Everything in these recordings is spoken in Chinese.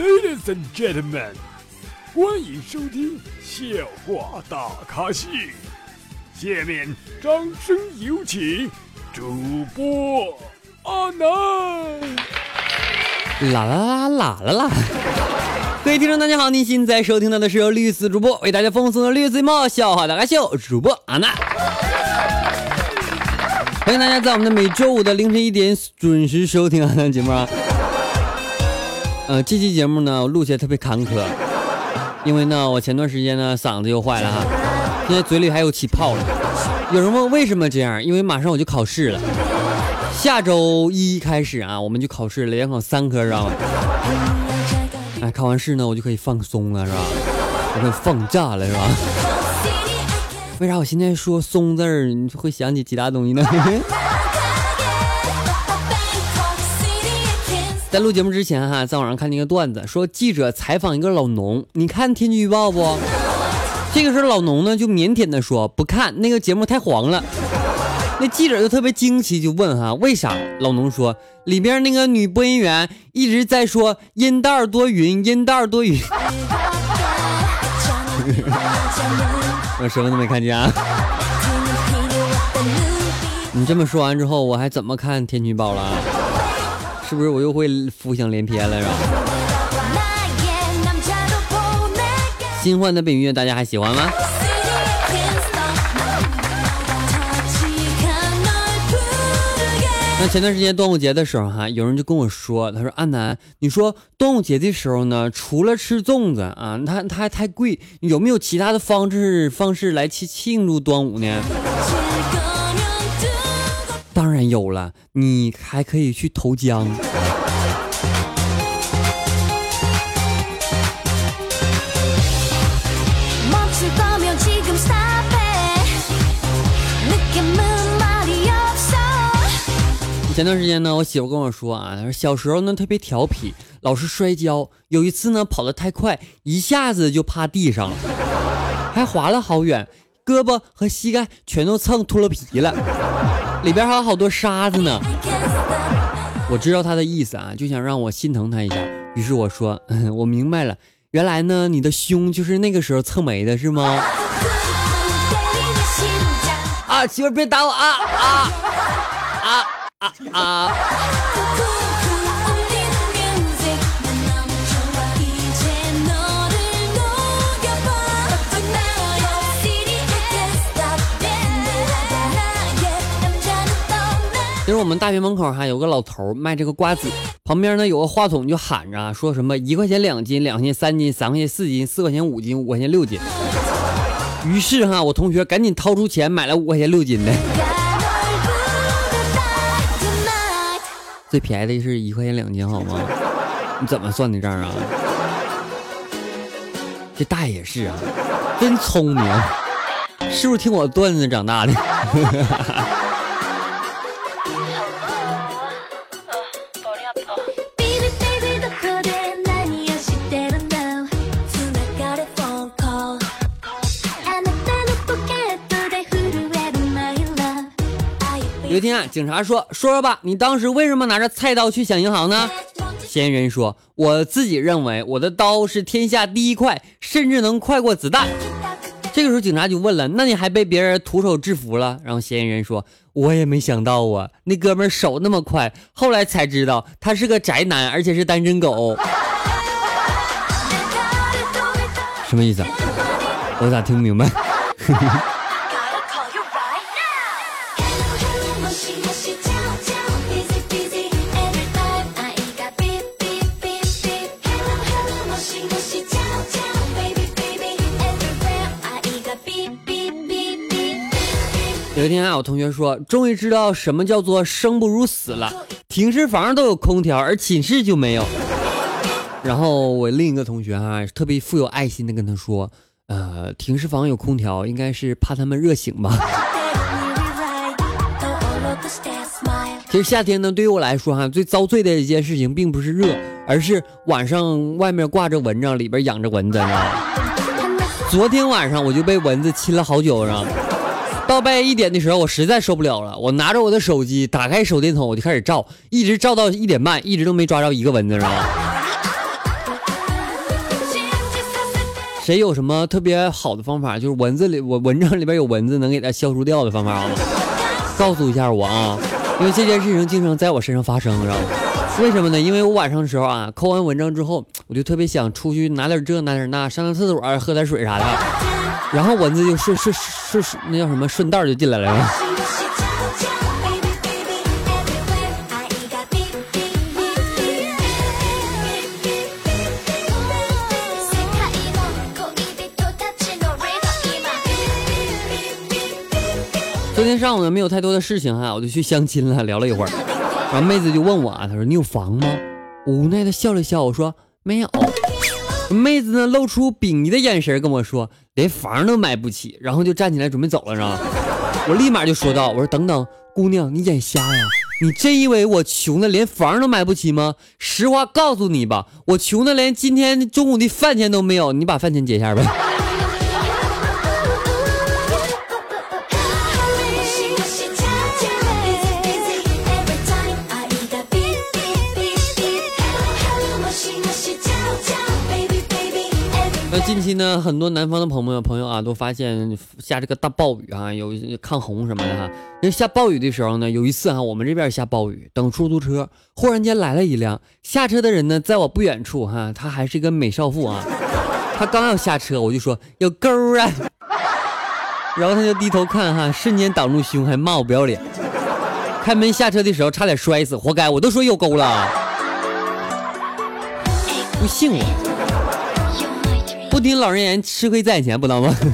Ladies and gentlemen，欢迎收听笑话大咖秀。下面掌声有请主播阿南。啦啦啦啦啦啦！各位听众，大家好，您现在收听到的是由绿色主播为大家奉送的绿色帽笑话大咖秀，主播阿南。欢迎大家在我们的每周五的凌晨一点准时收听阿南节目啊。呃，这期节目呢，我录起来特别坎坷，因为呢，我前段时间呢嗓子又坏了哈，现在嘴里还有起泡了。有人问为什么这样？因为马上我就考试了，下周一开始啊，我们就考试了，连考三科，知道吗？哎，考完试呢，我就可以放松了，是吧？我可以放假了，是吧？为啥我现在说“松”字儿，你会想起其他东西呢？在录节目之前哈，在网上看见一个段子，说记者采访一个老农，你看天气预报不？这个时候老农呢就腼腆的说不看，那个节目太黄了。那记者就特别惊奇，就问哈为啥？老农说里边那个女播音员一直在说阴道多云，阴道多云。我什么都没看见啊。你这么说完之后，我还怎么看天气预报了？是不是我又会浮想联翩了？是吧？新换的背景音乐大家还喜欢吗？那前段时间端午节的时候哈，有人就跟我说，他说安南，你说端午节的时候呢，除了吃粽子啊，它它还太贵，有没有其他的方式方式来庆庆祝端午呢？当然有了，你还可以去投江。前段时间呢，我媳妇跟我说啊，小时候呢特别调皮，老是摔跤。有一次呢跑得太快，一下子就趴地上了，还滑了好远，胳膊和膝盖全都蹭秃噜皮了，里边还有好多沙子呢。我知道他的意思啊，就想让我心疼他一下。于是我说，我明白了，原来呢你的胸就是那个时候蹭没的是吗？啊，媳妇别打我啊啊啊！啊啊！其实我们大学门口哈有个老头卖这个瓜子，旁边呢有个话筒就喊着说什么一块钱两斤，两块钱三斤，三块钱四斤，四块钱五斤，五块钱六斤。于是哈我同学赶紧掏出钱买了五块钱六斤的。最便宜的是一块钱两斤，好吗？你怎么算的账啊？这大爷也是啊，真聪明，是不是听我段子长大的？有一天啊，警察说：“说说吧，你当时为什么拿着菜刀去抢银行呢？”嫌疑人说：“我自己认为我的刀是天下第一快，甚至能快过子弹。”这个时候，警察就问了：“那你还被别人徒手制服了？”然后嫌疑人说：“我也没想到啊，那哥们手那么快，后来才知道他是个宅男，而且是单身狗。”什么意思？我咋听不明白？有一天啊，我同学说，终于知道什么叫做生不如死了。停尸房都有空调，而寝室就没有。然后我另一个同学啊，特别富有爱心的跟他说，呃，停尸房有空调，应该是怕他们热醒吧。其实夏天呢，对于我来说哈，最遭罪的一件事情，并不是热，而是晚上外面挂着蚊帐，里边养着蚊子，你知道吗？昨天晚上我就被蚊子亲了好久，知道吗？半夜一点的时候我实在受不了了我拿着我的手机打开手电筒我就开始照一直照到一点半一直都没抓着一个蚊子是吧谁有什么特别好的方法就是蚊子里我蚊帐里边有蚊子能给它消除掉的方法啊告诉一下我啊因为这件事情经常在我身上发生知道吗？为什么呢？因为我晚上的时候啊，扣完蚊帐之后，我就特别想出去拿点这拿点那，上趟厕所喝点水啥的，然后蚊子就顺顺顺顺那叫什么顺道就进来了。昨天上午呢，没有太多的事情哈，我就去相亲了，聊了一会儿，然后妹子就问我啊，她说你有房吗？无奈的笑了笑，我说没有。妹子呢，露出鄙夷的眼神跟我说，连房都买不起，然后就站起来准备走了，是吧？我立马就说道，我说等等，姑娘，你眼瞎呀？你真以为我穷的连房都买不起吗？实话告诉你吧，我穷的连今天中午的饭钱都没有，你把饭钱结一下呗。近期呢，很多南方的朋友朋友啊，都发现下这个大暴雨啊，有抗洪什么的哈。那下暴雨的时候呢，有一次哈，我们这边下暴雨，等出租车，忽然间来了一辆，下车的人呢，在我不远处哈，她还是一个美少妇啊。她刚要下车，我就说有沟啊，然后她就低头看哈，瞬间挡住胸，还骂我不要脸。开门下车的时候差点摔死，活该，我都说有沟了，不信我。不听老人言，吃亏在眼前，不知道吗？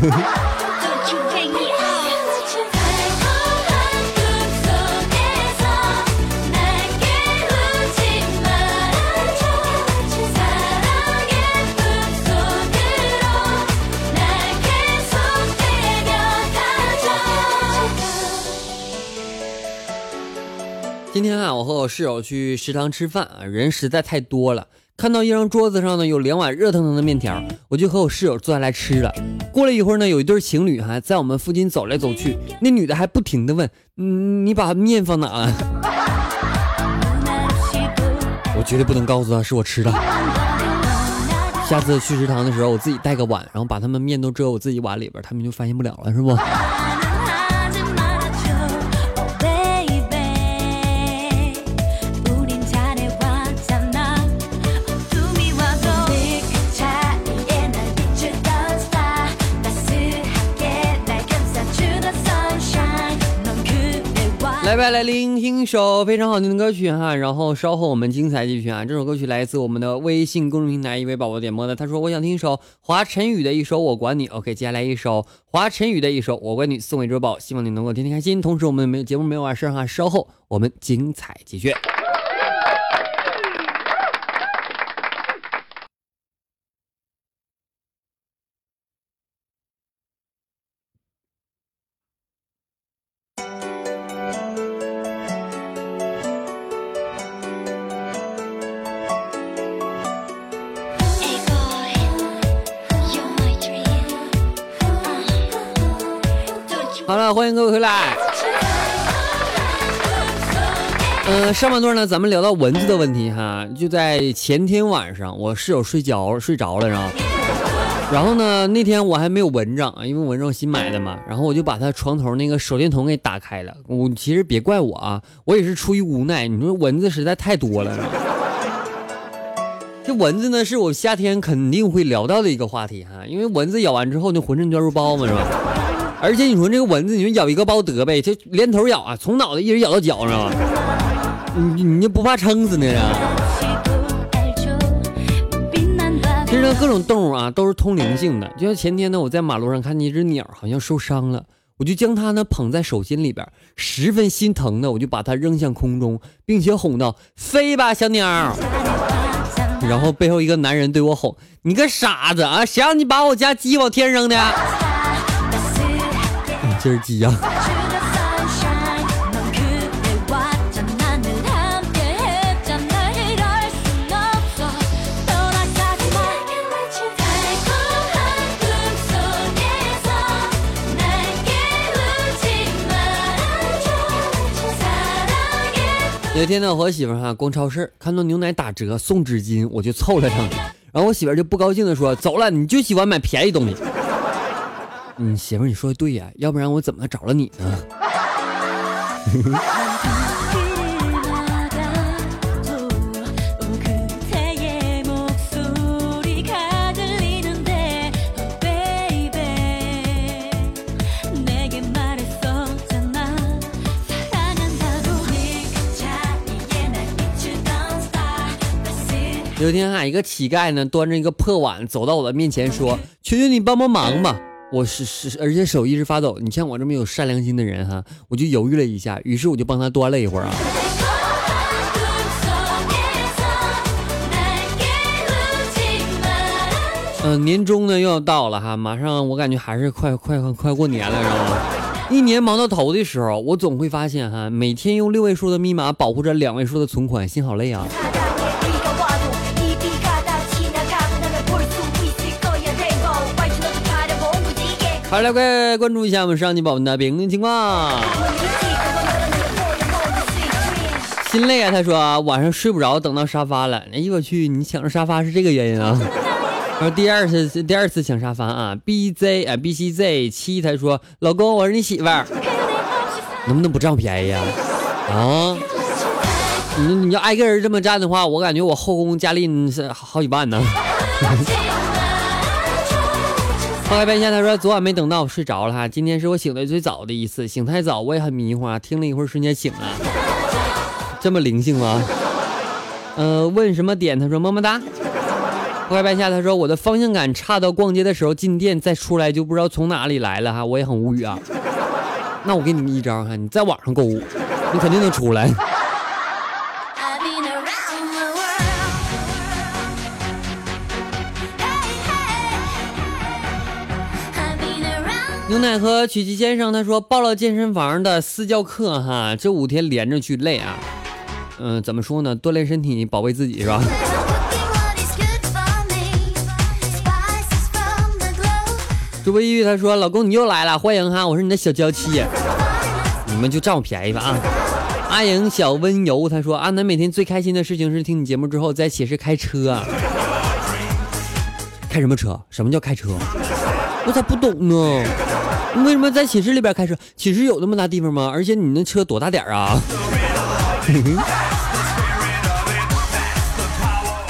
今天啊，我和我室友去食堂吃饭啊，人实在太多了。看到一张桌子上呢有两碗热腾腾的面条，我就和我室友坐下来吃了。过了一会儿呢，有一对情侣还在我们附近走来走去，那女的还不停的问：“嗯，你把面放哪了？” 我绝对不能告诉他是我吃的。下次去食堂的时候，我自己带个碗，然后把他们面都遮我自己碗里边，他们就发现不了了，是不？来吧，来聆听一首非常好听的歌曲哈，然后稍后我们精彩继续啊！这首歌曲来自我们的微信公众平台一位宝宝点播的，他说我想听一首华晨宇的一首我管你。OK，接下来一首华晨宇的一首我管你送给周宝，希望你能够天天开心。同时我们没有节目没有完事哈，稍后我们精彩继续。嗯，上半段呢，咱们聊到蚊子的问题哈。就在前天晚上，我室友睡觉睡着了，然后，然后呢，那天我还没有蚊帐啊，因为蚊帐新买的嘛。然后我就把他床头那个手电筒给打开了。我其实别怪我啊，我也是出于无奈。你说蚊子实在太多了。这蚊子呢，是我夏天肯定会聊到的一个话题哈，因为蚊子咬完之后，那浑身全是包嘛，是吧？而且你说这个蚊子，你说咬一个包得呗，这连头咬啊，从脑袋一直咬到脚，上？你你就不怕撑死呢？其实，各种动物啊都是通灵性的。就像前天呢，我在马路上看见一只鸟，好像受伤了，我就将它呢捧在手心里边，十分心疼的，我就把它扔向空中，并且哄道：“飞吧，小鸟。”然后背后一个男人对我吼：“你个傻子啊，谁让你把我家鸡往天扔的？”这是鸡呀！有一天呢，我和媳妇哈逛超市，看到牛奶打折送纸巾，我就凑了上去。然然后我媳妇就不高兴的说：“走了，你就喜欢买便宜东西。”嗯，媳妇你说的对呀，要不然我怎么找了你呢？有一天啊，一个乞丐呢端着一个破碗走到我的面前说：“求求你帮帮忙吧！”我是是，而且手一直发抖。你像我这么有善良心的人哈，我就犹豫了一下，于是我就帮他端了一会儿啊。嗯，年终呢又要到了哈，马上我感觉还是快快快快过年了，知道吗？一年忙到头的时候，我总会发现哈，每天用六位数的密码保护着两位数的存款，心好累啊。好来，快关注一下我们上期宝宝的评论情况。心累啊，他说晚上睡不着，等到沙发了。哎呦我去，你抢着沙发是这个原因啊？说第二次第二次抢沙发啊？B Z 啊 B C Z 七，他说老公，我是你媳妇儿，能不能不占我便宜啊？啊？你你要挨个人这么占的话，我感觉我后宫佳丽是好几万呢。后来半夏他说昨晚没等到我睡着了哈，今天是我醒的最早的一次，醒太早我也很迷糊啊，听了一会儿瞬间醒了，这么灵性吗？呃，问什么点？他说么么哒。后来半夏他说我的方向感差到逛街的时候进店再出来就不知道从哪里来了哈，我也很无语啊。那我给你们一招哈，你在网上购物，你肯定能出来。牛奶和曲奇先生他说报了健身房的私教课哈，这五天连着去累啊，嗯，怎么说呢？锻炼身体，保卫自己是吧？主播抑郁他说老公你又来了，欢迎哈，我是你的小娇妻，你们就占我便宜吧啊！阿莹小温柔他说阿南每天最开心的事情是听你节目之后在寝室开车，开什么车？什么叫开车？我咋不懂呢？你为什么在寝室里边开车？寝室有那么大地方吗？而且你那车多大点啊？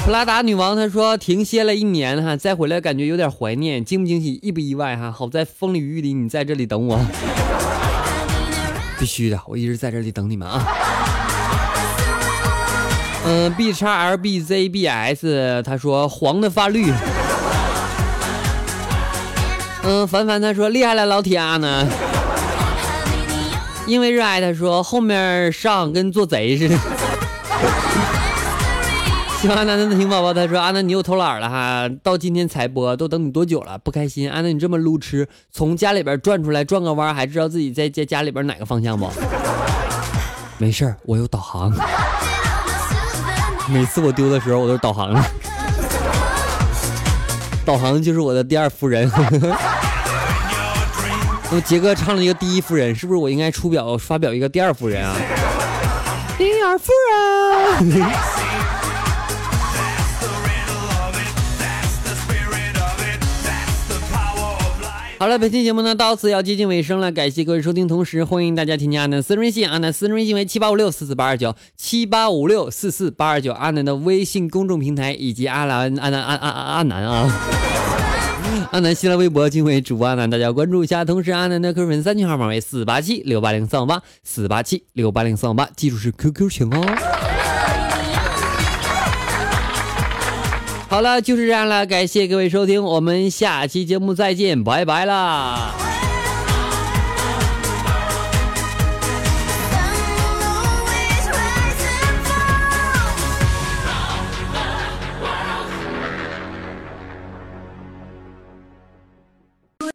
普拉达女王她说停歇了一年哈，再回来感觉有点怀念，惊不惊喜，意不意外哈？好在风里雨里你在这里等我，必须的，我一直在这里等你们啊。嗯，B 叉 L B Z B S 他说黄的发绿。嗯，凡凡他说厉害了，老铁啊呢，因为热爱他说后面上跟做贼似的。喜欢阿南的听宝宝他说阿南你又偷懒了哈，到今天才播，都等你多久了？不开心？阿南你这么路痴，从家里边转出来转个弯，还知道自己在家家里边哪个方向不？没事儿，我有导航。每次我丢的时候，我都是导航了。导航就是我的第二夫人。杰哥唱了一个第一夫人，是不是我应该出表发表一个第二夫人啊？第二夫人。好了，本期节目呢到此要接近尾声了，感谢各位收听，同时欢迎大家添加阿南私人微信，阿南私人微信为七八五六四四八二九七八五六四四八二九，阿南的微信公众平台以及阿兰阿南阿阿阿阿南啊，阿南新浪微博均为主播阿南，大家关注一下，同时阿南的 QQ 粉三群号码为四八七六八零三五八四八七六八零三五八，记住是 QQ 群哦。好了，就是这样了，感谢各位收听，我们下期节目再见，拜拜啦。